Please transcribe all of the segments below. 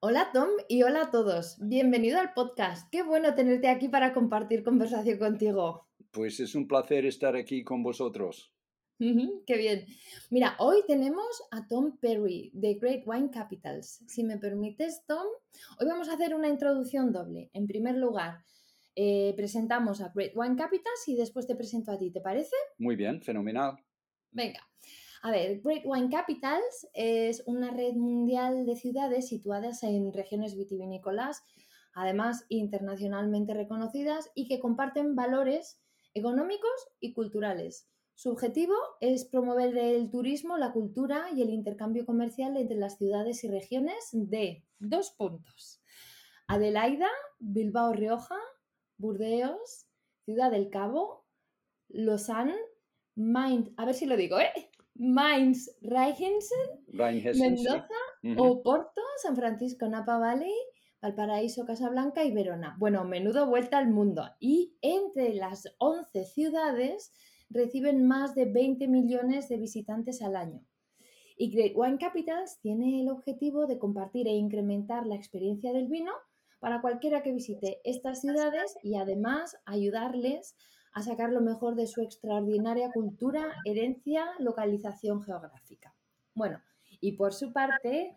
Hola Tom y hola a todos. Bienvenido al podcast. Qué bueno tenerte aquí para compartir conversación contigo. Pues es un placer estar aquí con vosotros. Qué bien. Mira, hoy tenemos a Tom Perry de Great Wine Capitals. Si me permites, Tom, hoy vamos a hacer una introducción doble. En primer lugar, eh, presentamos a Great Wine Capitals y después te presento a ti, ¿te parece? Muy bien, fenomenal. Venga. A ver, Great Wine Capitals es una red mundial de ciudades situadas en regiones vitivinícolas, además internacionalmente reconocidas y que comparten valores económicos y culturales. Su objetivo es promover el turismo, la cultura y el intercambio comercial entre las ciudades y regiones de dos puntos. Adelaida, Bilbao Rioja, Burdeos, Ciudad del Cabo, Lausanne, Mainz, a ver si lo digo, ¿eh? Mainz, Rheinhessen, Mendoza, Oporto, San Francisco, Napa Valley, Valparaíso, Casablanca y Verona. Bueno, menudo vuelta al mundo. Y entre las 11 ciudades reciben más de 20 millones de visitantes al año. Y Great Wine Capitals tiene el objetivo de compartir e incrementar la experiencia del vino para cualquiera que visite estas ciudades y además ayudarles a sacar lo mejor de su extraordinaria cultura, herencia, localización geográfica. Bueno, y por su parte,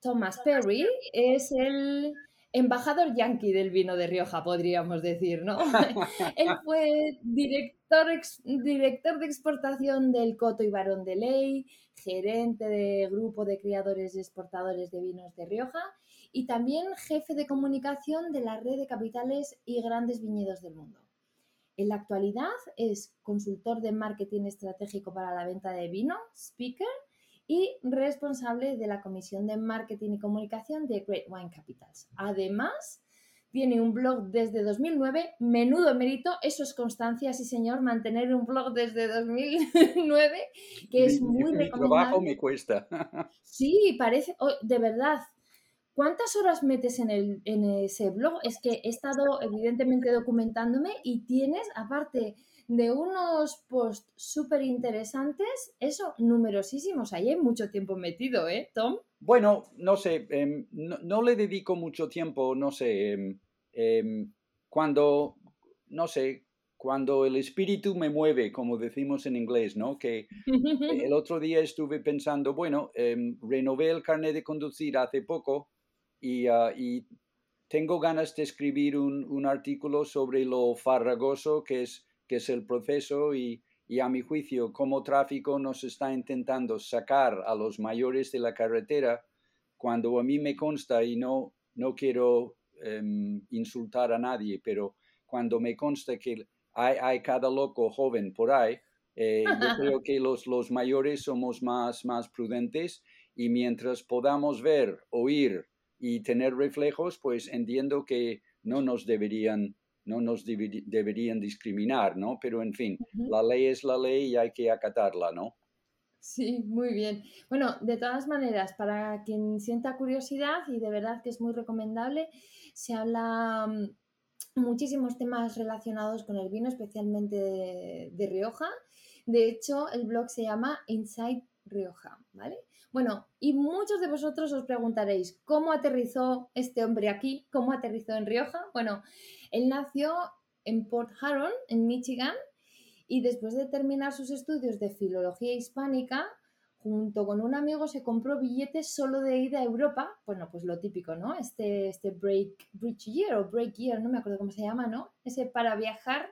Thomas Perry es el embajador yankee del vino de Rioja, podríamos decir, ¿no? Él fue director, director de exportación del Coto y Barón de Ley, gerente de grupo de criadores y exportadores de vinos de Rioja y también jefe de comunicación de la red de capitales y grandes viñedos del mundo. En la actualidad es consultor de marketing estratégico para la venta de vino, speaker y responsable de la Comisión de Marketing y Comunicación de Great Wine Capitals. Además, tiene un blog desde 2009, menudo mérito, eso es constancia, sí señor, mantener un blog desde 2009, que es muy recomendable. trabajo me cuesta. Sí, parece, oh, de verdad, ¿Cuántas horas metes en, el, en ese blog? Es que he estado evidentemente documentándome y tienes, aparte de unos posts súper interesantes, eso, numerosísimos. Ahí hay mucho tiempo metido, ¿eh, Tom? Bueno, no sé, em, no, le dedico mucho tiempo, no sé, em, em, cuando, no sé, cuando el espíritu me mueve, como decimos en inglés, ¿no? Que el otro día estuve pensando, bueno, renové el carnet de conducir hace poco Ah, y, tengo ganas de escribir un, artículo sobre lo farragoso que es, que es el proceso y, a mi juicio cómo tráfico nos está intentando sacar a los mayores de la carretera cuando a mí me consta y no, no quiero em, insultar a nadie, pero cuando me consta que hay, cada loco joven por ahí, eh, yo creo que los, los mayores somos más, más prudentes y mientras podamos ver, oír, y tener reflejos, pues entiendo que no nos deberían, no nos deberían discriminar, ¿no? Pero en fin, la ley es la ley y hay que acatarla, ¿no? Sí, muy bien. Bueno, de todas maneras, para quien sienta curiosidad, y de verdad que es muy recomendable, se habla mm, muchísimos temas relacionados con el vino, especialmente de, de Rioja. De hecho, el blog se llama Inside Rioja, ¿vale? Bueno, y muchos de vosotros os preguntaréis, ¿cómo aterrizó este hombre aquí? ¿Cómo aterrizó en Rioja? Bueno, él nació en Port Huron, en Michigan, y después de terminar sus estudios de filología hispánica, junto con un amigo se compró billetes solo de ida a Europa, bueno, pues lo típico, ¿no? Este, este break, bridge year o break year, no me acuerdo cómo se llama, ¿no? Ese para viajar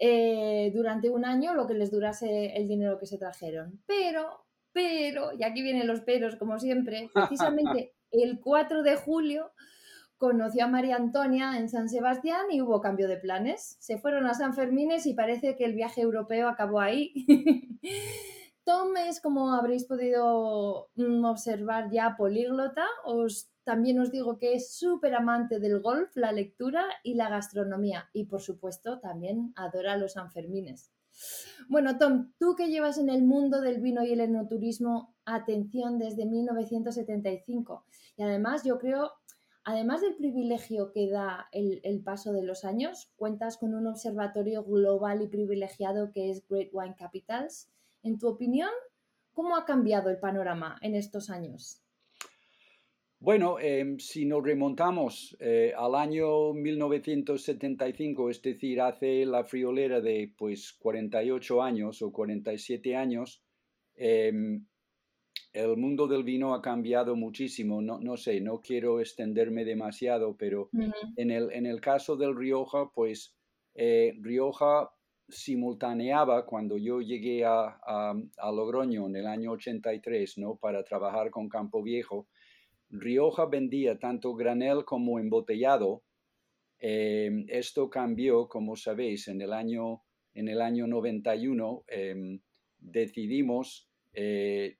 eh, durante un año, lo que les durase el dinero que se trajeron. Pero pero, y aquí vienen los peros como siempre, precisamente el 4 de julio conoció a María Antonia en San Sebastián y hubo cambio de planes. Se fueron a San Fermines y parece que el viaje europeo acabó ahí. Tom es, como habréis podido mm, observar ya, políglota. Os también os digo que es súper amante del golf, la lectura y la gastronomía. Y por supuesto también adora los Sanfermines. Bueno, Tom, tú que llevas en el mundo del vino y el enoturismo atención desde 1975. Y además yo creo, además del privilegio que da el, el, paso de los años, cuentas con un observatorio global y privilegiado que es Great Wine Capitals. En tu opinión, ¿cómo ha cambiado el panorama en estos años? Bueno, em, si nos remontamos eh, al año 1975, es decir, hace la friolera de pues 48 años o 47 años, em, el mundo del vino ha cambiado muchísimo. No, no sé, no quiero extenderme demasiado, pero en, el, en el caso del Rioja, pues eh, Rioja simultaneaba cuando yo llegué a, a, a, Logroño en el año 83, ¿no? Para trabajar con Campo Viejo Rioja vendía tanto granel como embotellado. Em, esto cambió, como sabéis, en el año, en el año 91 em, decidimos eh,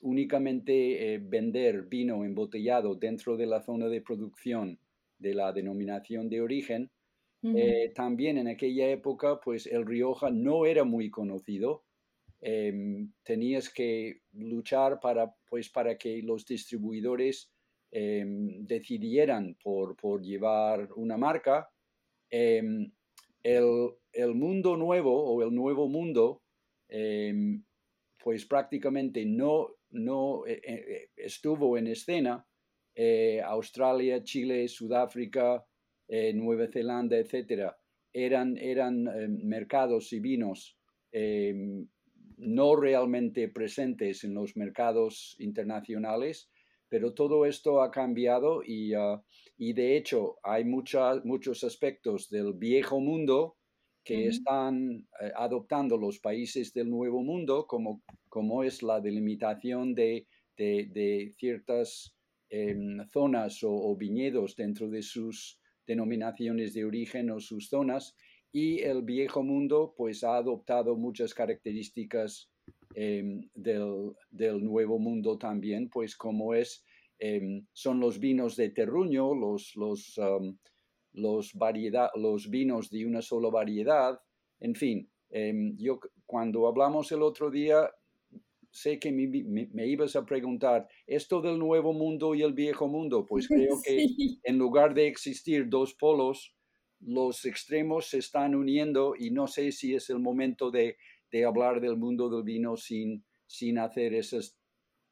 únicamente eh, vender vino embotellado dentro de la zona de producción de la denominación de origen. Eh, también en aquella época, pues el Rioja no era muy conocido Em, tenías que luchar para, pues, para que los distribuidores em, decidieran por, por, llevar una marca. Em, el, el, mundo nuevo o el nuevo mundo, pues prácticamente no, no eh, eh, estuvo en escena. Eh, Australia, Chile, Sudáfrica, Nueva Zelanda, etcétera, eran, eran mercados y vinos no realmente presentes en los mercados internacionales, pero todo esto ha cambiado y, ah, de hecho hay muchos aspectos del viejo mundo que están eh, adoptando los países del nuevo mundo, como, como es la delimitación de, ciertas em, zonas o, viñedos dentro de sus denominaciones de origen o sus zonas, y el viejo mundo pues ha adoptado muchas características em, del, nuevo mundo también, pues como es, em, son los vinos de terruño, los, los, los, variedad, los vinos de una sola variedad, en fin, em, yo cuando hablamos el otro día, sé que me, ibas a preguntar, ¿esto del nuevo mundo y el viejo mundo? Pues creo que en lugar de existir dos polos, los extremos se están uniendo y no sé si es el momento de, hablar del mundo del vino sin, sin hacer esas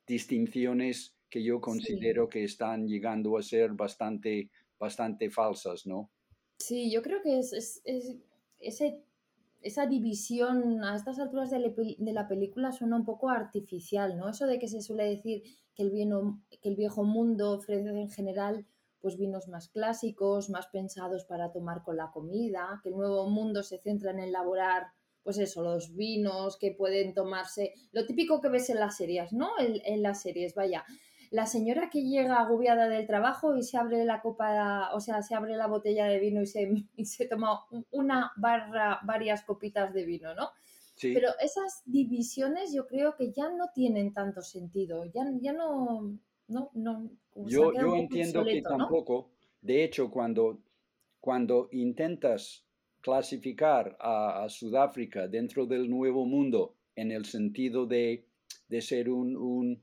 distinciones que yo considero que están llegando a ser bastante, bastante falsas, ¿no? Sí, yo creo que es, ese, esa división a estas alturas de, de, la película suena un poco artificial, ¿no? Eso de que se suele decir que el, vino, que el viejo mundo ofrece en general pues vinos más clásicos, más pensados para tomar con la comida, que el nuevo mundo se centra en elaborar, pues eso, los vinos que pueden tomarse, lo típico que ves en las series, ¿no? En, las series, vaya, la señora que llega agobiada del trabajo y se abre la copa, o sea, se abre la botella de vino y se, y se toma una barra, varias copitas de vino, ¿no? Sí. Pero esas divisiones yo creo que ya no tienen tanto sentido, ya, ya no, no, no, yo, yo entiendo que tampoco, de hecho, cuando, cuando intentas clasificar a, Sudáfrica dentro del nuevo mundo en el sentido de, de ser un, un,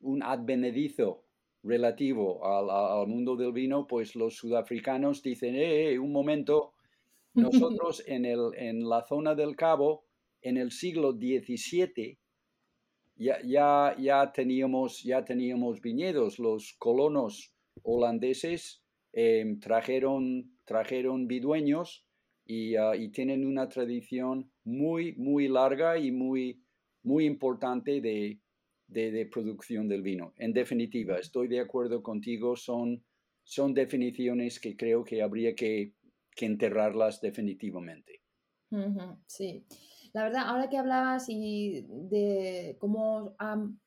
un advenedizo relativo al, al, mundo del vino, pues los sudafricanos dicen, eh, eh un momento, nosotros en, el, en la zona del Cabo, en el siglo XVII, ya, ya, teníamos, ya teníamos viñedos, los colonos holandeses em, trajeron, trajeron vidueños ah, y, tienen una tradición muy, muy larga y muy, muy importante de, de, producción del vino. En definitiva, estoy de acuerdo contigo, son, son definiciones que creo que habría que, que enterrarlas definitivamente. Sí. La verdad, ahora que hablabas y de cómo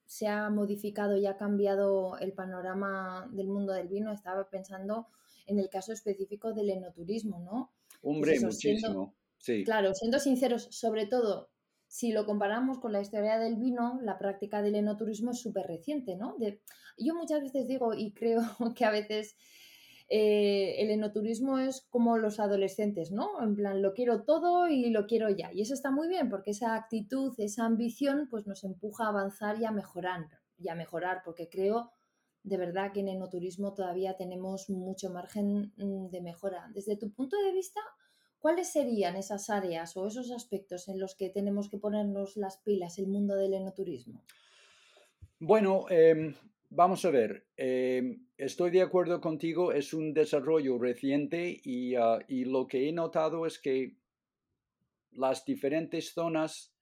se ha modificado y ha cambiado el panorama del mundo del vino, estaba pensando en el caso específico del enoturismo, ¿no? Hombre, muchísimo. sí. Claro, siendo sinceros, sobre todo si lo comparamos con la historia del vino, la práctica del enoturismo es súper reciente, ¿no? yo muchas veces digo y creo que a veces eh, el enoturismo es como los adolescentes, ¿no? En plan, lo quiero todo y lo quiero ya. Y eso está muy bien porque esa actitud, esa ambición, pues nos empuja a avanzar y a mejorar, y a mejorar, porque creo de verdad que en enoturismo todavía tenemos mucho margen mm, de mejora. Desde tu punto de vista, ¿cuáles serían esas áreas o esos aspectos en los que tenemos que ponernos las pilas el mundo del enoturismo? Bueno, em, Vamos a ver, em, estoy de acuerdo contigo, es un desarrollo reciente ah, y, lo que he notado es que las diferentes zonas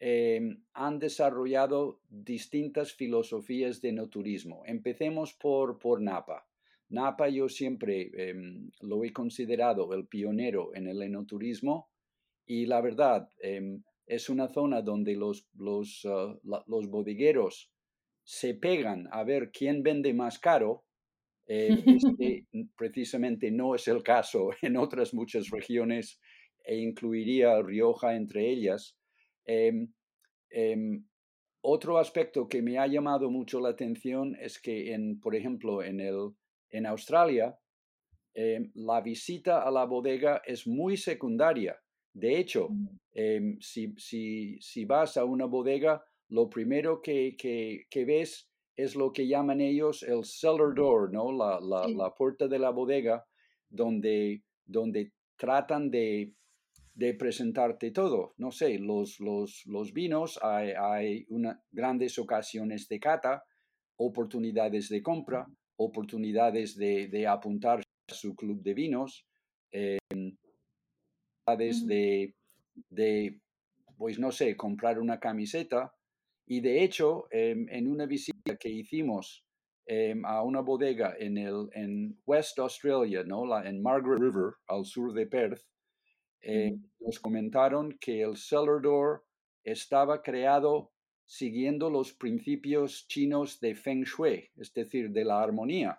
em, han desarrollado distintas filosofías de no turismo. Empecemos por, por Napa. Napa yo siempre em, lo he considerado el pionero en el enoturismo y la verdad es una zona donde los, los, ah, los bodegueros se pegan a ver quién vende más caro, eh, este precisamente no es el caso en otras muchas regiones e incluiría Rioja entre ellas. Em, em, otro aspecto que me ha llamado mucho la atención es que, en, por ejemplo, en, el, en Australia, em, la visita a la bodega es muy secundaria. De hecho, mm. si, si, si, vas a una bodega, lo primero que, que, ves es lo que llaman ellos el cellar door, ¿no? La, la, puerta de la bodega, donde, donde tratan de, de presentarte todo. No sé, los, los, los vinos, hay, hay una, grandes ocasiones de cata, oportunidades de compra, oportunidades de, de apuntar a su club de vinos, eh, de, de, pues no sé, comprar una camiseta y de hecho, em, en una visita que hicimos em, a una bodega en, el, en West Australia, ¿no? La, en Margaret River, al sur de Perth, eh, nos comentaron que el cellar door estaba creado siguiendo los principios chinos de Feng Shui, es decir, de la armonía.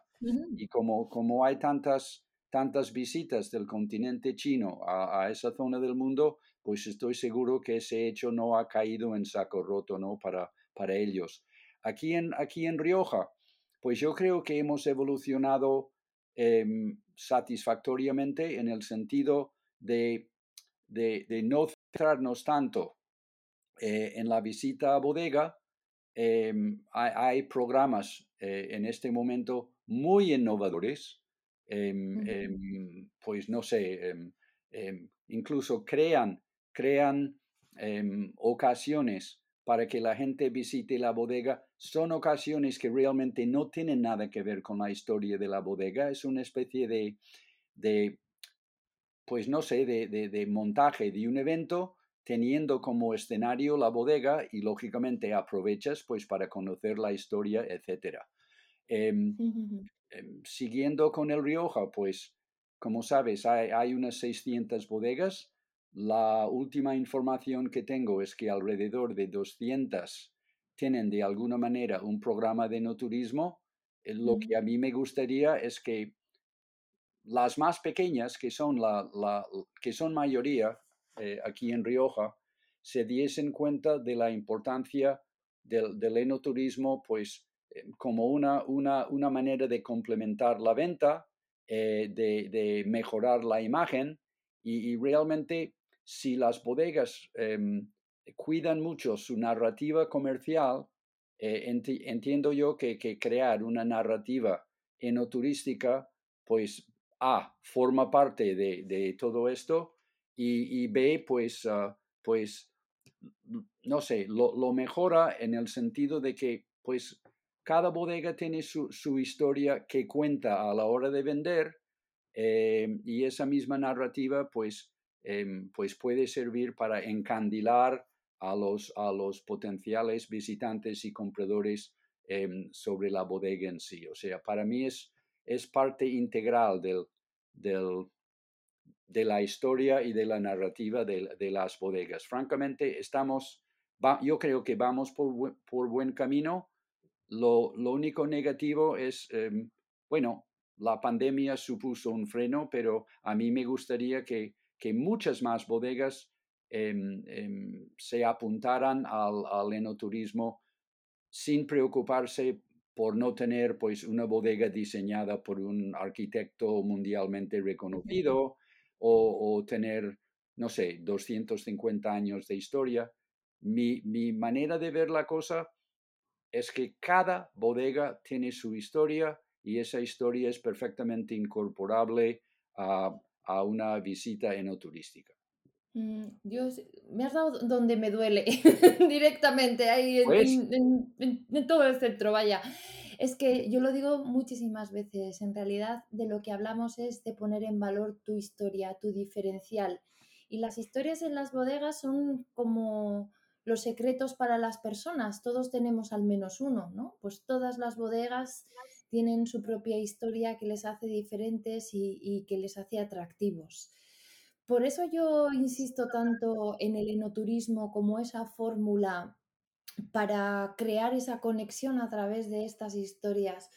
Y como, como hay tantas, tantas visitas del continente chino a, a, esa zona del mundo, pues estoy seguro que ese hecho no ha caído en saco roto ¿no? para, para ellos. Aquí en, aquí en Rioja, pues yo creo que hemos evolucionado em, satisfactoriamente en el sentido de, de, no centrarnos tanto eh, en la visita a bodega. Em, hay, programas eh, en este momento muy innovadores, em, pues no sé, incluso crean crean em, ocasiones para que la gente visite la bodega, son ocasiones que realmente no tienen nada que ver con la historia de la bodega, es una especie de, de pues no sé, de, de, montaje de un evento teniendo como escenario la bodega y lógicamente aprovechas pues para conocer la historia, etc. Em, em, siguiendo con el Rioja, pues como sabes, hay, hay unas 600 bodegas la última información que tengo es que alrededor de 200 tienen de alguna manera un programa de no turismo. Eh, lo que a mí me gustaría es que las más pequeñas, que son, la, que son mayoría eh, aquí en Rioja, se diesen cuenta de la importancia del, del enoturismo, pues eh, como una, una, una, manera de complementar la venta, de, de, mejorar la imagen y, y realmente si las bodegas em, cuidan mucho su narrativa comercial, eh, entiendo yo que, crear una narrativa enoturística, pues A, forma parte de, todo esto y, B, pues, ah, pues no sé, lo, mejora en el sentido de que pues cada bodega tiene su, historia que cuenta a la hora de vender em, y esa misma narrativa pues Em, pues puede servir para encandilar a los, a los potenciales visitantes y compradores em, sobre la bodega en sí. O sea, para mí es, es parte integral del, del, de la historia y de la narrativa de, de las bodegas. Francamente, estamos, yo creo que vamos por, por buen camino. Lo, lo, único negativo es, em, bueno, la pandemia supuso un freno, pero a mí me gustaría que que muchas más bodegas em, em, se apuntaran al, al enoturismo sin preocuparse por no tener pues una bodega diseñada por un arquitecto mundialmente reconocido o, tener, no sé, 250 años de historia. Mi, mi, manera de ver la cosa es que cada bodega tiene su historia y esa historia es perfectamente incorporable a, a una visita enoturística. Mm, Dios, me has dado donde me duele directamente, ahí pues en, todo el centro, vaya. Es que yo lo digo muchísimas veces, en realidad de lo que hablamos es de poner en valor tu historia, tu diferencial. Y las historias en las bodegas son como los secretos para las personas, todos tenemos al menos uno, ¿no? Pues todas las bodegas tienen su propia historia que les hace diferentes y que les hace atractivos. Por eso yo insisto tanto en el enoturismo como esa fórmula para crear esa conexión a través de estas historias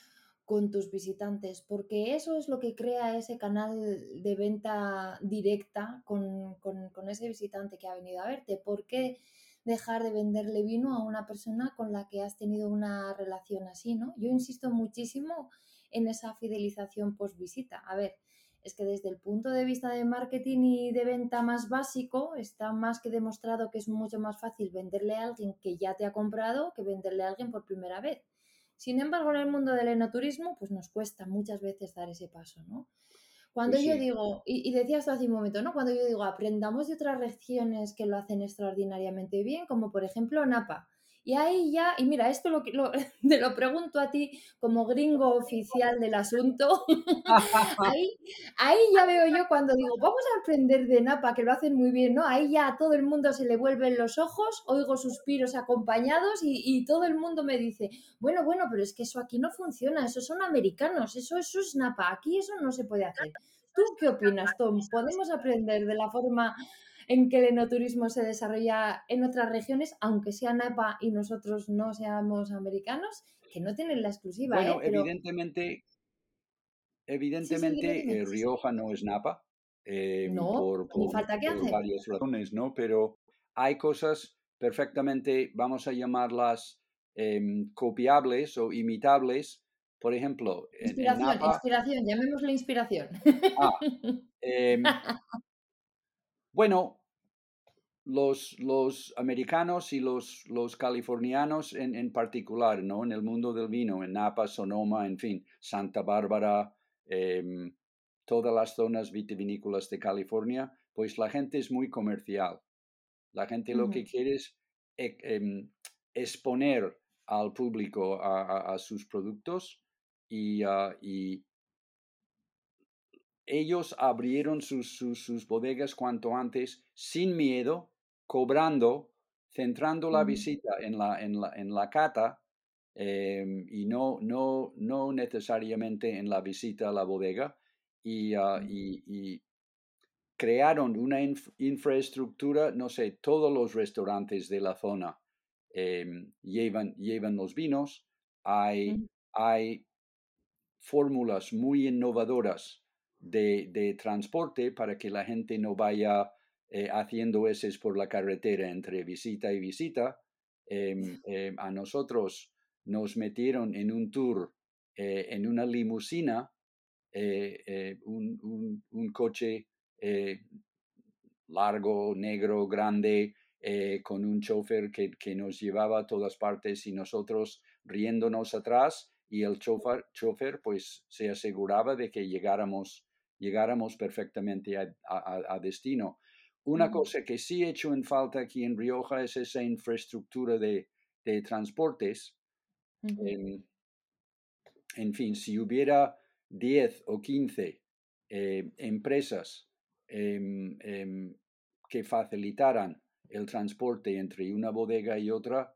con tus visitantes, porque eso es lo que crea ese canal de venta directa con, con, ese visitante que ha venido a verte. ¿Por qué dejar de venderle vino a una persona con la que has tenido una relación así? ¿no? Yo insisto muchísimo en esa fidelización post visita. A ver, es que desde el punto de vista de marketing y de venta más básico, está más que demostrado que es mucho más fácil venderle a alguien que ya te ha comprado que venderle a alguien por primera vez. Sin embargo, en el mundo del enoturismo, pues nos cuesta muchas veces dar ese paso, ¿no? Cuando yo digo, y, y, decías hace un momento, ¿no? Cuando yo digo, aprendamos de otras regiones que lo hacen extraordinariamente bien, como por ejemplo Napa. Y ahí ya, y mira, esto lo, lo, te lo pregunto a ti como gringo oficial del asunto. ahí, ahí ya veo yo cuando digo, vamos a aprender de Napa, que lo hacen muy bien, ¿no? Ahí ya a todo el mundo se le vuelven los ojos, oigo suspiros acompañados y, y todo el mundo me dice, bueno, bueno, pero es que eso aquí no funciona, esos son americanos, eso, eso es Napa, aquí eso no se puede hacer. ¿Tú qué opinas, Tom? ¿Podemos aprender de la forma en que el enoturismo se desarrolla en otras regiones, aunque sea Napa y nosotros no seamos americanos, que no tienen la exclusiva. Bueno, ¿eh? evidentemente, evidentemente eh, Rioja no es Napa. Em, no, por, falta que por varias razones, ¿no? Pero hay cosas perfectamente, vamos a llamarlas em, copiables o imitables. Por ejemplo, inspiración, inspiración, llamémosle inspiración. Ah, em, Bueno, los, los americanos y los, los californianos en, en, particular, ¿no? En el mundo del vino, en Napa, Sonoma, en fin, Santa Bárbara, em, todas las zonas vitivinícolas de California, pues la gente es muy comercial. La gente lo que quiere es e, em, exponer al público a, sus productos y, y, ellos abrieron sus, sus, bodegas cuanto antes, sin miedo, cobrando, centrando la visita en la, en la, en la cata em, y no, no, no necesariamente en la visita a la bodega. Y, ah, y, crearon una infraestructura, no sé, todos los restaurantes de la zona em, llevan, llevan los vinos, hay, hay fórmulas muy innovadoras de, transporte para que la gente no vaya eh, haciendo eses por la carretera entre visita y visita. Em, em, a nosotros nos metieron en un tour eh, en una limusina, eh, un, un, coche largo, negro, grande, con un chofer que, que, nos llevaba a todas partes y nosotros riéndonos atrás y el chofer, chofer pues se aseguraba de que llegáramos llegáramos perfectamente a, destino. Una cosa que sí he hecho en falta aquí en Rioja es esa infraestructura de, transportes. Em, en, fin, si hubiera 10 o 15 eh, empresas em, em, que facilitaran el transporte entre una bodega y otra,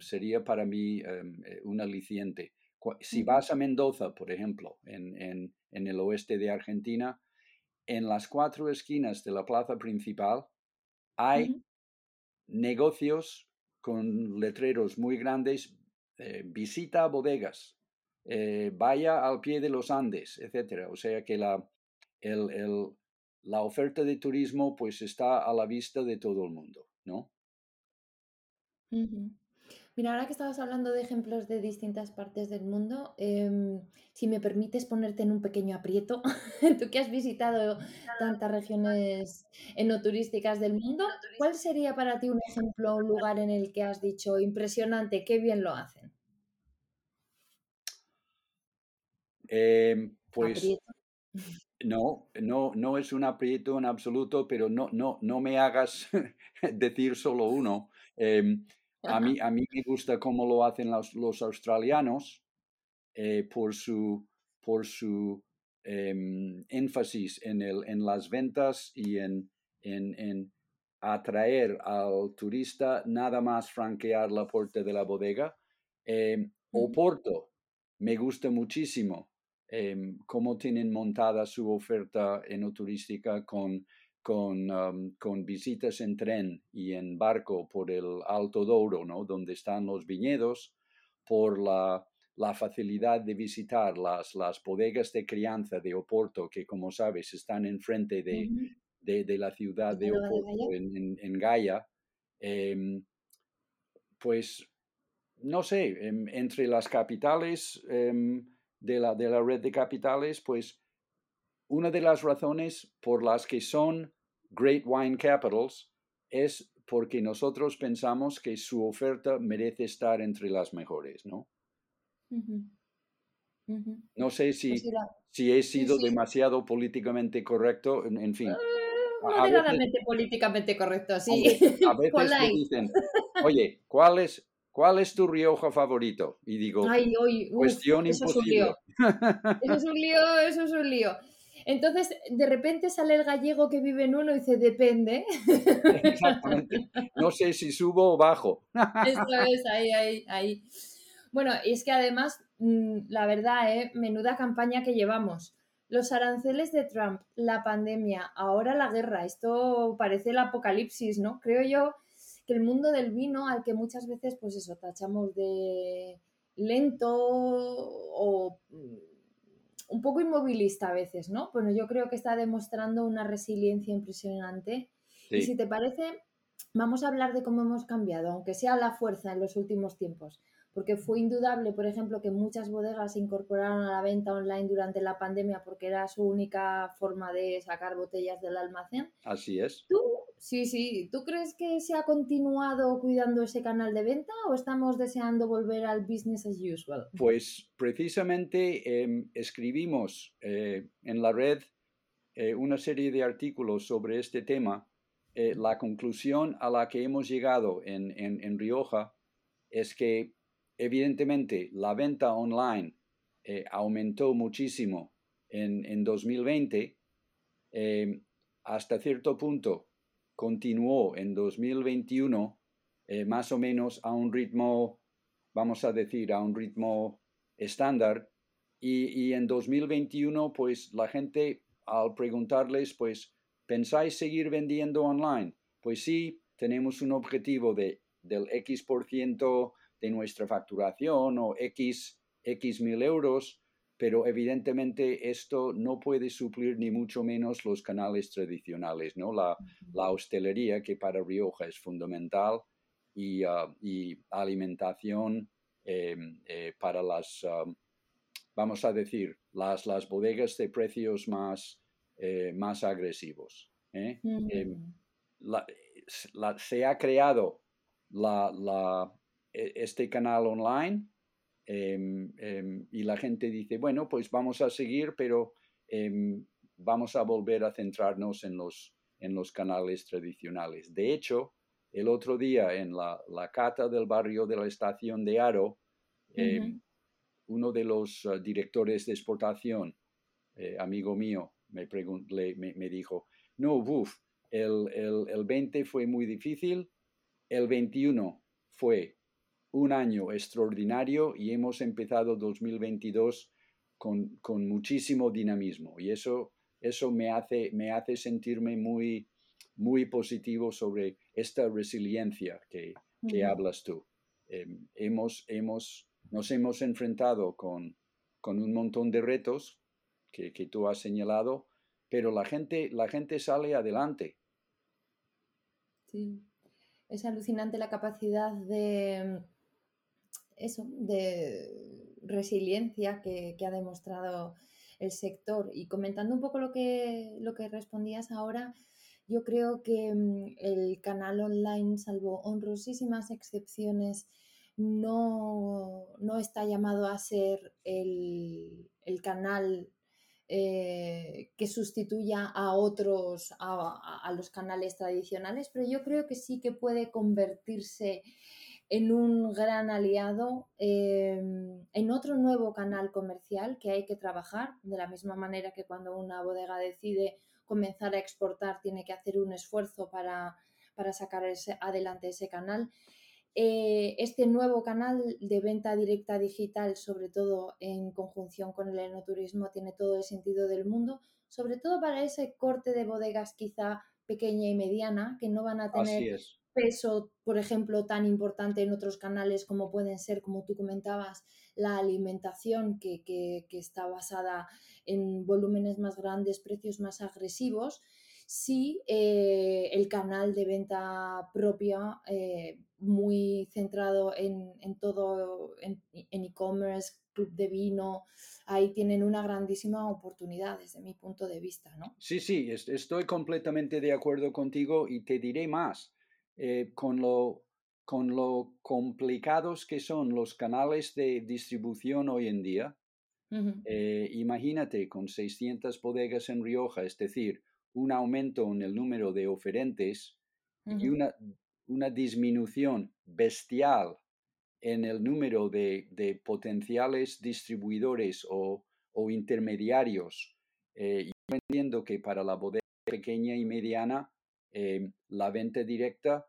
sería para mí eh, un aliciente. Si vas a Mendoza, por ejemplo, en, el oeste de Argentina, en las cuatro esquinas de la plaza principal hay negocios con letreros muy grandes, eh, visita bodegas, eh, vaya al pie de los Andes, etc. O sea que la, el, la oferta de turismo pues está a la vista de todo el mundo, ¿no? Mira, ahora que estabas hablando de ejemplos de distintas partes del mundo, em, si me permites ponerte en un pequeño aprieto, tú que has visitado tantas regiones enoturísticas del mundo, ¿cuál sería para ti un ejemplo, un lugar en el que has dicho impresionante, qué bien lo hacen? Em, pues no, no, no es un aprieto en absoluto, pero no, no, no me hagas decir solo uno. Em, a mí, a mí me gusta cómo lo hacen los, los australianos eh, por su, por su em, énfasis en, el, en las ventas y en, en, en, atraer al turista, nada más franquear la puerta de la bodega. Eh, Oporto me gusta muchísimo em, cómo tienen montada su oferta enoturística con con, con, visitas en tren y en barco por el Alto Douro, ¿no? donde están los viñedos, por la, la facilidad de visitar las, las, bodegas de crianza de Oporto, que como sabes están enfrente de, de, de la ciudad de Oporto, en, en, Gaia, em, pues no sé, em, entre las capitales em, de, la, de la red de capitales, pues una de las razones por las que son Great Wine Capitals es porque nosotros pensamos que su oferta merece estar entre las mejores, ¿no? No sé si, pues si he sido demasiado políticamente correcto, en, fin. Uh, moderadamente políticamente correcto, sí. A veces, me dicen, oye, ¿cuál es, ¿cuál es tu Rioja favorito? Y digo, cuestión imposible. eso es un lío, eso es un lío. Entonces, de repente sale el gallego que vive en uno y dice, depende. Exactamente. No sé si subo o bajo. Eso es, ahí, ahí, ahí. Bueno, y es que además, mm, la verdad, ¿eh? menuda campaña que llevamos. Los aranceles de Trump, la pandemia, ahora la guerra, esto parece el apocalipsis, ¿no? Creo yo que el mundo del vino, al que muchas veces, pues eso, tachamos de lento o un poco inmovilista a veces, ¿no? Bueno, yo creo que está demostrando una resiliencia impresionante. Y si te parece, vamos a hablar de cómo hemos cambiado, aunque sea la fuerza en los últimos tiempos porque fue indudable, por ejemplo, que muchas bodegas se incorporaron a la venta online durante la pandemia porque era su única forma de sacar botellas del almacén. Así es. ¿Tú, sí, sí, ¿tú crees que se ha continuado cuidando ese canal de venta o estamos deseando volver al business as usual? Pues precisamente em, escribimos eh, en la red eh, una serie de artículos sobre este tema. Eh, la conclusión a la que hemos llegado en, en, en Rioja es que evidentemente la venta online eh, aumentó muchísimo en, en 2020, eh, hasta cierto punto continuó en 2021 eh, más o menos a un ritmo, vamos a decir, a un ritmo estándar. Y, y, en 2021, pues la gente al preguntarles, pues, ¿pensáis seguir vendiendo online? Pues sí, tenemos un objetivo de, del X por ciento de nuestra facturación o X, X mil euros, pero evidentemente esto no puede suplir ni mucho menos los canales tradicionales, ¿no? La, la hostelería, que para Rioja es fundamental, y, ah, y alimentación em, eh, para las, ah, vamos a decir, las, las bodegas de precios más, eh, más agresivos. ¿eh? Em, se ha creado la, la, este canal online em, y la gente dice, bueno, pues vamos a seguir, pero em, vamos a volver a centrarnos en los, en los canales tradicionales. De hecho, el otro día en la, la cata del barrio de la estación de Aro, uno de los uh, directores de exportación, eh, amigo mío, me, me, me, dijo, no, buf, el, el, el 20 fue muy difícil, el 21 fue un año extraordinario y hemos empezado 2022 con, con muchísimo dinamismo y eso, eso me, hace, me hace sentirme muy, muy positivo sobre esta resiliencia que, que hablas tú. Em, hemos, hemos, nos hemos enfrentado con, con un montón de retos que, que tú has señalado, pero la gente, la gente sale adelante. Sí, es alucinante la capacidad de eso, de resiliencia que, ha demostrado el sector. Y comentando un poco lo que, lo que respondías ahora, yo creo que mm, el canal online, salvo honrosísimas excepciones, no, está llamado a ser el, canal eh, que sustituya a otros, a, los canales tradicionales, pero yo creo que sí que puede convertirse en un gran aliado, em, en otro nuevo canal comercial que hay que trabajar, de la misma manera que cuando una bodega decide comenzar a exportar tiene que hacer un esfuerzo para, sacar adelante ese canal. Eh, este nuevo canal de venta directa digital, sobre todo en conjunción con el enoturismo, tiene todo el sentido del mundo, sobre todo para ese corte de bodegas quizá pequeña y mediana, que no van a tener peso, por ejemplo, tan importante en otros canales como pueden ser, como tú comentabas, la alimentación, que, está basada en volúmenes más grandes, precios más agresivos, si eh, el canal de venta propia, eh, muy centrado en, todo, en e-commerce, club de vino, ahí tienen una grandísima oportunidad desde mi punto de vista, ¿no? Sí, sí, estoy completamente de acuerdo contigo y te diré más. Eh, con, lo, con lo complicados que son los canales de distribución hoy en día, eh, imagínate con 600 bodegas en Rioja, es decir, un aumento en el número de oferentes y una, una, disminución bestial en el número de, de potenciales distribuidores o, o intermediarios. Eh, yo entiendo que para la bodega pequeña y mediana Em, la venta directa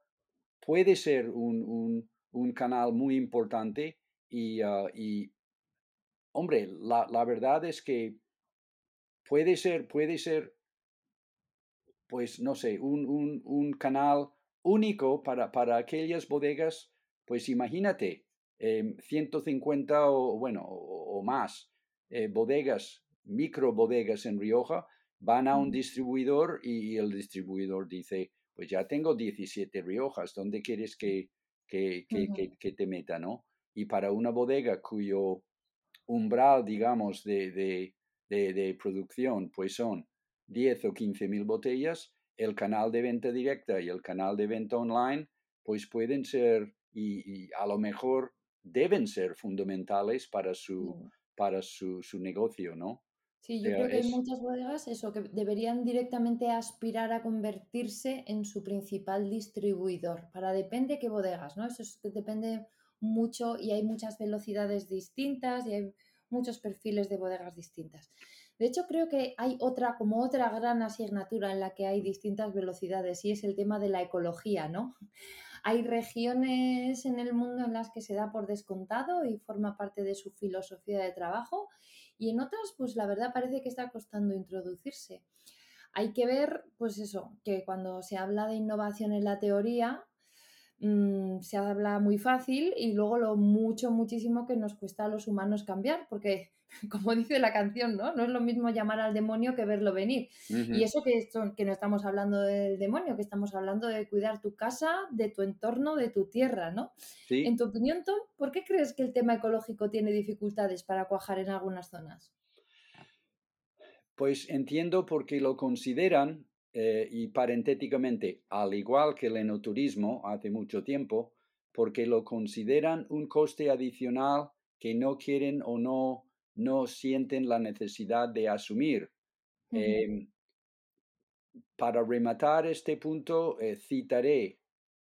puede ser un, canal muy importante y, ah, hombre, la, verdad es que puede ser, puede ser, pues no sé, un, canal único para, para, aquellas bodegas, pues imagínate, 150 em, o bueno, o, más eh, bodegas, micro bodegas en Rioja, van a un distribuidor y el distribuidor dice, pues ya tengo 17 Riojas, ¿dónde quieres que, que, que, te meta, no? Y para una bodega cuyo umbral, digamos, de, de, de, producción, pues son 10 o 15 mil botellas, el canal de venta directa y el canal de venta online, pues pueden ser y, a lo mejor deben ser fundamentales para su, para su, su negocio, ¿no? Sí, yo creo que hay muchas bodegas eso, que deberían directamente aspirar a convertirse en su principal distribuidor. Para depende qué bodegas, ¿no? Eso depende mucho y hay muchas velocidades distintas y hay muchos perfiles de bodegas distintas. De hecho, creo que hay otra, como otra gran asignatura en la que hay distintas velocidades y es el tema de la ecología, ¿no? Hay regiones en el mundo en las que se da por descontado y forma parte de su filosofía de trabajo y en otras, pues la verdad parece que está costando introducirse. Hay que ver, pues eso, que cuando se habla de innovación en la teoría, mm, se habla muy fácil y luego lo mucho, muchísimo que nos cuesta a los humanos cambiar, porque como dice la canción, ¿no? No es lo mismo llamar al demonio que verlo venir. Y eso que, esto, que no estamos hablando del demonio, que estamos hablando de cuidar tu casa, de tu entorno, de tu tierra, ¿no? En tu opinión, Tom, ¿por qué crees que el tema ecológico tiene dificultades para cuajar en algunas zonas? Pues entiendo porque lo consideran, eh, y parentéticamente, al igual que el enoturismo hace mucho tiempo, porque lo consideran un coste adicional que no quieren o no no sienten la necesidad de asumir. Em, para rematar este punto, eh, citaré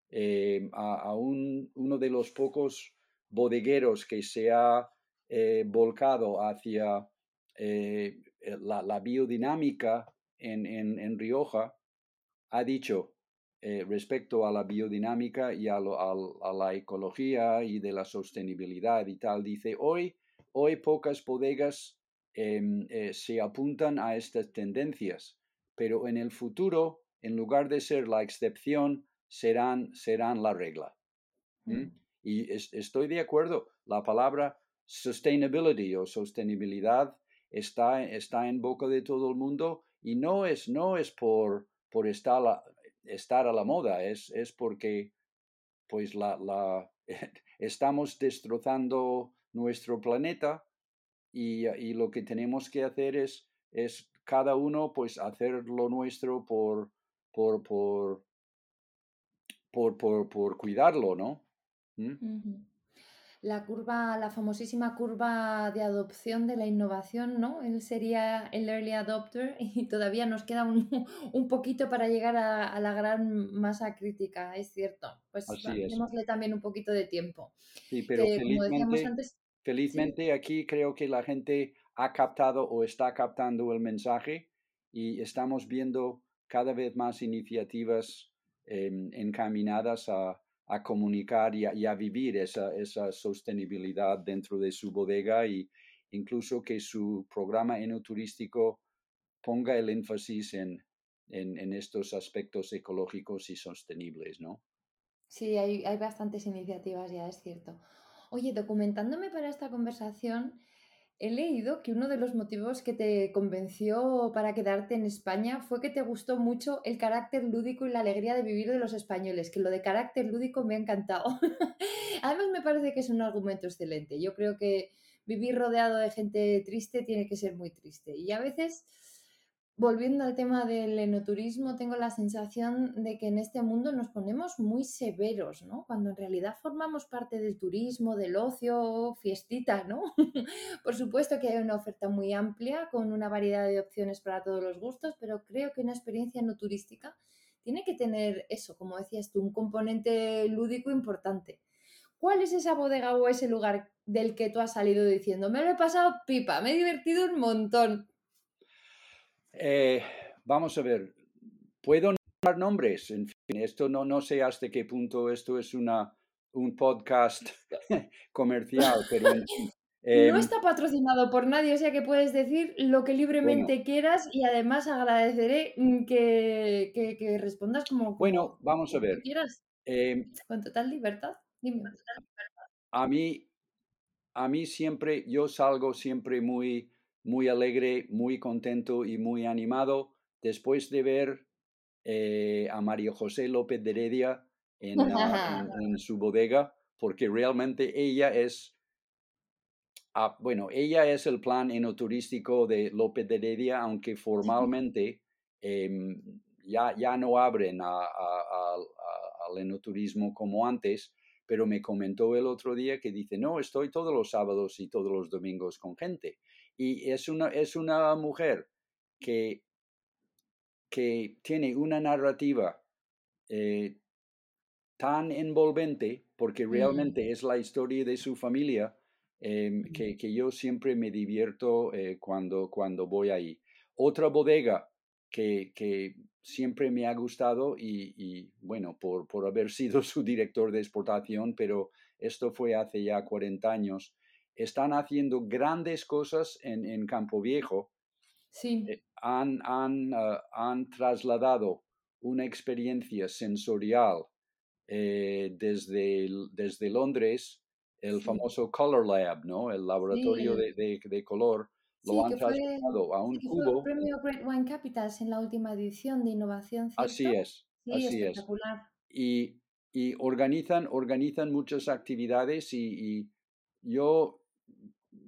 em, a, uno de los pocos bodegueros que se ha eh, volcado hacia eh, la, biodinámica en, Rioja, ha dicho respecto a la biodinámica y a, a la ecología y de la sostenibilidad y tal, dice, hoy Hoy pocas bodegas em, eh, se apuntan a estas tendencias, pero en el futuro, en lugar de ser la excepción, serán, serán la regla. Mm. Y estoy de acuerdo, la palabra sustainability o sostenibilidad está, está en boca de todo el mundo y no es, no es por, por estar, a, estar a la moda, es, es porque pues la, la, estamos destrozando nuestro planeta y, y, lo que tenemos que hacer es, es cada uno pues hacer lo nuestro por, por, por, por, por, por cuidarlo, ¿no? ¿Mm? La curva, la famosísima curva de adopción de la innovación, ¿no? Él sería el early adopter y todavía nos queda un, un poquito para llegar a, a, la gran masa crítica, es cierto. Pues démosle también un poquito de tiempo. Sí, pero que, felizmente, antes, felizmente ¿sí? aquí creo que la gente ha captado o está captando el mensaje y estamos viendo cada vez más iniciativas eh, encaminadas a a comunicar y a, vivir esa, esa, sostenibilidad dentro de su bodega y incluso que su programa enoturístico ponga el énfasis en, en, en, estos aspectos ecológicos y sostenibles, ¿no? Sí, hay, hay bastantes iniciativas ya, es cierto. Oye, documentándome para esta conversación, He leído que uno de los motivos que te convenció para quedarte en España fue que te gustó mucho el carácter lúdico y la alegría de vivir de los españoles, que lo de carácter lúdico me ha encantado. Además me parece que es un argumento excelente. Yo creo que vivir rodeado de gente triste tiene que ser muy triste. Y a veces volviendo al tema del enoturismo, tengo la sensación de que en este mundo nos ponemos muy severos, ¿no? Cuando en realidad formamos parte del turismo, del ocio, fiestita, ¿no? Por supuesto que hay una oferta muy amplia con una variedad de opciones para todos los gustos, pero creo que una experiencia no turística tiene que tener eso, como decías tú, un componente lúdico importante. ¿Cuál es esa bodega o ese lugar del que tú has salido diciendo, me lo he pasado pipa, me he divertido un montón? Eh, vamos a ver, puedo nombrar nombres, en fin, esto no, no sé hasta qué punto esto es una, un podcast comercial, pero en fin, eh, no está patrocinado por nadie, o sea que puedes decir lo que libremente bueno, quieras y además agradeceré que, que, que respondas como, como, Bueno, vamos a ver. quieras. Eh, Con total libertad. Dime. A mí, a mí siempre, yo salgo siempre muy muy alegre, muy contento y muy animado después de ver eh, a María José López de Heredia en, en, en, su bodega, porque realmente ella es, uh, bueno, ella es el plan enoturístico de López de Heredia, aunque formalmente eh, ya, ya no abren a, a, a, al enoturismo como antes, pero me comentó el otro día que dice, no, estoy todos los sábados y todos los domingos con gente. Y es una, es una mujer que, que tiene una narrativa eh, tan envolvente, porque realmente mm. es la historia de su familia, eh, que, que, yo siempre me divierto eh, cuando, cuando voy ahí. Otra bodega que, que siempre me ha gustado y, y, bueno, por, por haber sido su director de exportación, pero esto fue hace ya 40 años, están haciendo grandes cosas en, en Campo Viejo. Sí. Eh, han, han, uh, han, trasladado una experiencia sensorial eh, desde, desde Londres, el sí. famoso Color Lab, ¿no? El laboratorio sí. de, de, de, color. Lo sí, han trasladado a un que cubo. Fue el premio Great Wine Capitals en la última edición de innovación. ¿cierto? Así es. Sí, así. Es. Y, y organizan, organizan muchas actividades y, y yo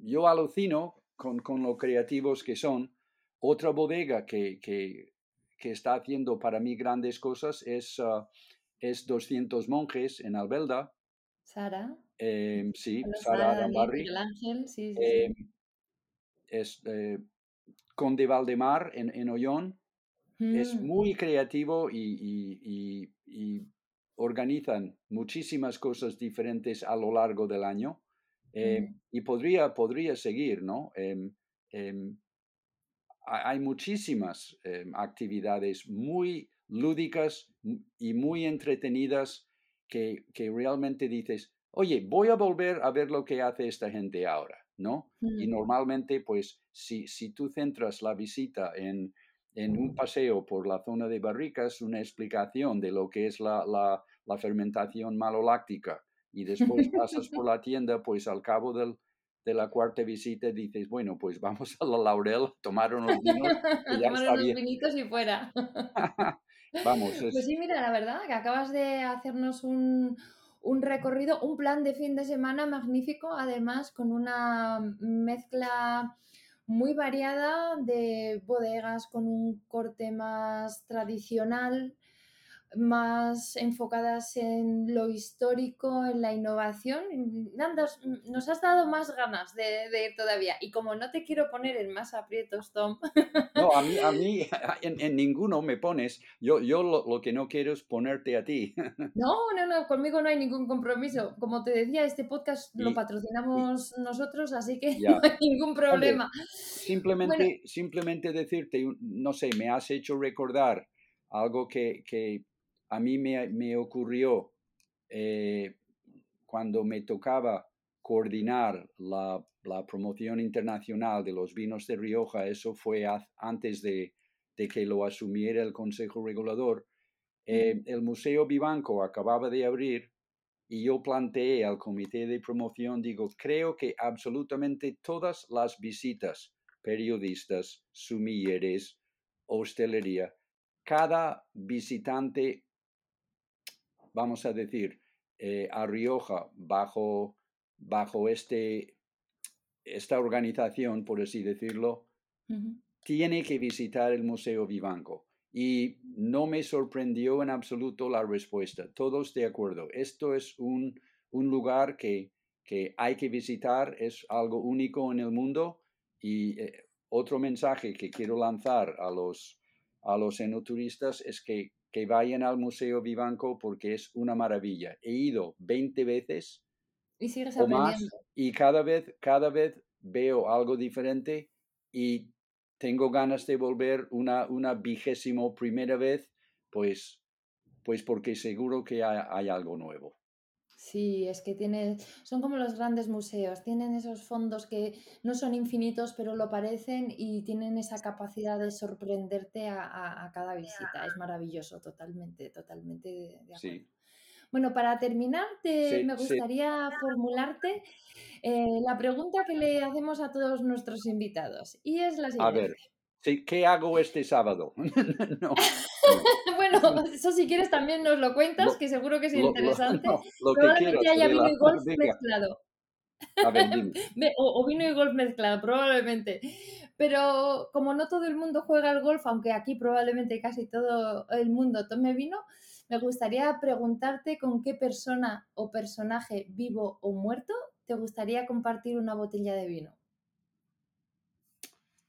yo alucino con, con lo creativos que son. Otra bodega que, que, que, está haciendo para mí grandes cosas es, uh, es 200 monjes en Albelda. Sara. Eh, sí, Sara Sara Arambarri. Miguel Ángel, sí, sí, Eh, sí. Es eh, Conde Valdemar en, en Ollón. Es Mm, muy creativo y, y, y, y organizan muchísimas cosas diferentes a lo largo del año. Eh, mm. y podría, podría seguir, ¿no? Em, em, ha- hay muchísimas em, actividades muy lúdicas y muy entretenidas que, que realmente dices, oye, voy a volver a ver lo que hace esta gente ahora, ¿no? Y Mm. normalmente, pues, si, si tú centras la visita en, en un paseo por la zona de barricas, una explicación de lo que es la, la, la fermentación maloláctica, y después pasas por la tienda, pues al cabo del, de la cuarta visita dices, bueno, pues vamos a la Laurel, tomar unos vinos y ya Tomar unos bien. vinitos y fuera. Vamos, Pues es, sí, mira, la verdad que acabas de hacernos un, un recorrido, un plan de fin de semana magnífico, además con una mezcla muy variada de bodegas con un corte más tradicional, más enfocadas en lo histórico, en la innovación. Nandas, nos has dado más ganas de, de ir todavía. Y como no te quiero poner en más aprietos, Tom, no, a mí, a mí en, en ninguno me pones. Yo, yo lo, lo que no quiero es ponerte a ti. No, no, no, conmigo no hay ningún compromiso. Como te decía, este podcast lo Y, y patrocinamos nosotros, así que ya. no hay ningún Hombre, problema. Bueno, simplemente, simplemente decirte, no sé, me has hecho recordar algo que, que a mí me, me ocurrió eh, cuando me tocaba coordinar la, la promoción internacional de los vinos de Rioja. Eso fue antes de, de que lo asumiera el Consejo Regulador. Eh, el Museo Vivanco acababa de abrir y yo planteé al comité de promoción, digo, creo que absolutamente todas las visitas, periodistas, sumilleres, hostelería, cada visitante, vamos a decir, eh, a Rioja bajo, bajo este, esta organización, por así decirlo, tiene que visitar el Museo Vivanco. Y no me sorprendió en absoluto la respuesta. Todos de acuerdo. Esto es un, un lugar que, que hay que visitar, es algo único en el mundo. Y eh, otro mensaje que quiero lanzar a los, a los enoturistas es que, que vayan al Museo Vivanco porque es una maravilla. He ido 20 veces Y sigues o más y cada vez, cada vez veo algo diferente y tengo ganas de volver una, una vigésimo primera vez, pues, pues porque seguro que hay, hay algo nuevo. Sí, es que tiene, son como los grandes museos, tienen esos fondos que no son infinitos, pero lo parecen y tienen esa capacidad de sorprenderte a, a- a cada visita. Es maravilloso, totalmente, totalmente de, acuerdo. Sí, Bueno, para terminar, te- sí, me sí. gustaría formularte eh, la pregunta que le hacemos a todos nuestros invitados, y es la A ver, siguiente. ¿qué hago este sábado? no. Bueno, eso si quieres también nos lo cuentas, Lo, que seguro que es lo, interesante. lo Probablemente haya vino y golf mezclado. a ver, dime. Ve- O, o vino y golf mezclado, probablemente. Pero como no todo el mundo juega al golf, aunque aquí probablemente casi todo el mundo tome vino, me gustaría preguntarte con qué persona o personaje vivo o muerto te gustaría compartir una botella de vino.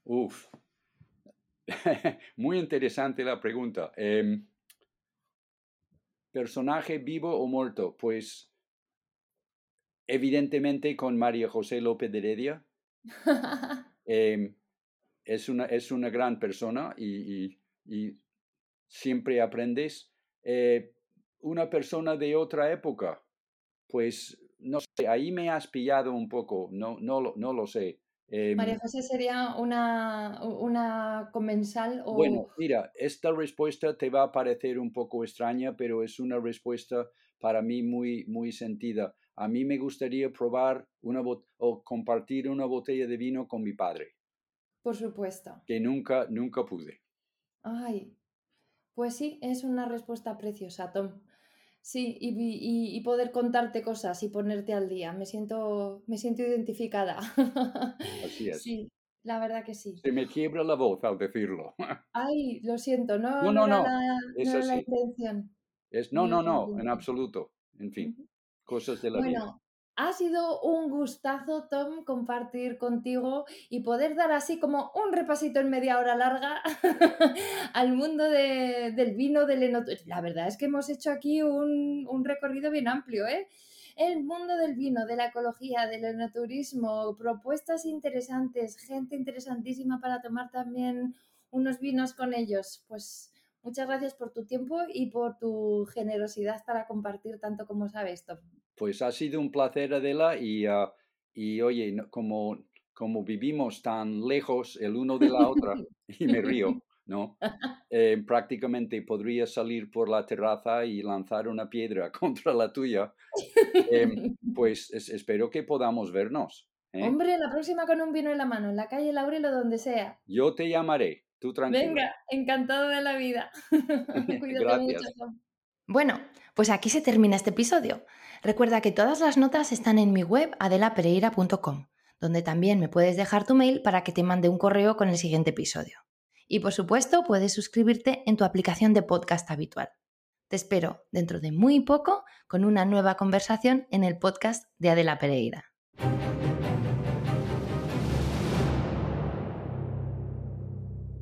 Uf, muy interesante la pregunta. Em, personaje vivo o muerto, pues evidentemente con María José López de Heredia. Em, es, una, es una gran persona y, y- y siempre aprendes. Eh, una persona de otra época, pues no sé, ahí me has pillado un poco, no, no, lo, no lo sé. María Em, José sería una, una comensal Bueno, o... mira, esta respuesta te va a parecer un poco extraña, pero es una respuesta para mí muy, muy sentida. A mí me gustaría probar una bot- o compartir una botella de vino con mi padre, Por supuesto. que nunca, nunca pude. Ay, pues sí, es una respuesta preciosa, Tom. Sí, y, y- y poder contarte cosas y ponerte al día. Me siento, me siento identificada. Así es. Sí, la verdad que sí. Se me quiebra la voz al decirlo. Ay, lo siento, no, No, no no, era no, la, es no era la intención. Es, no, No no, en absoluto. En fin, cosas de la vida. Ha sido un gustazo, Tom, compartir contigo y poder dar así como un repasito en media hora larga al mundo de- del vino, del enoturismo. La verdad es que hemos hecho aquí un recorrido bien amplio, ¿eh? El mundo del vino, de la ecología, del enoturismo, propuestas interesantes, gente interesantísima para tomar también unos vinos con ellos. Pues muchas gracias por tu tiempo y por tu generosidad para compartir tanto como sabes, Tom. Pues ha sido un placer, Adela, y, ah, y oye, como, como vivimos tan lejos el uno de la otra, y me río, ¿no? Eh, prácticamente podría salir por la terraza y lanzar una piedra contra la tuya. Em, pues es- espero que podamos vernos. ¿eh? Hombre, la próxima con un vino en la mano, en la calle Laurel o donde sea. Yo te llamaré, tú tranquilo. Venga, encantado de la vida. Cuídate Gracias. mucho. Bueno, pues aquí se termina este episodio. Recuerda que todas las notas están en mi web adelapereira.com, donde también me puedes dejar tu mail para que te mande un correo con el siguiente episodio. Y por supuesto, puedes suscribirte en tu aplicación de podcast habitual. Te espero dentro de muy poco con una nueva conversación en el podcast de Adela Pereira.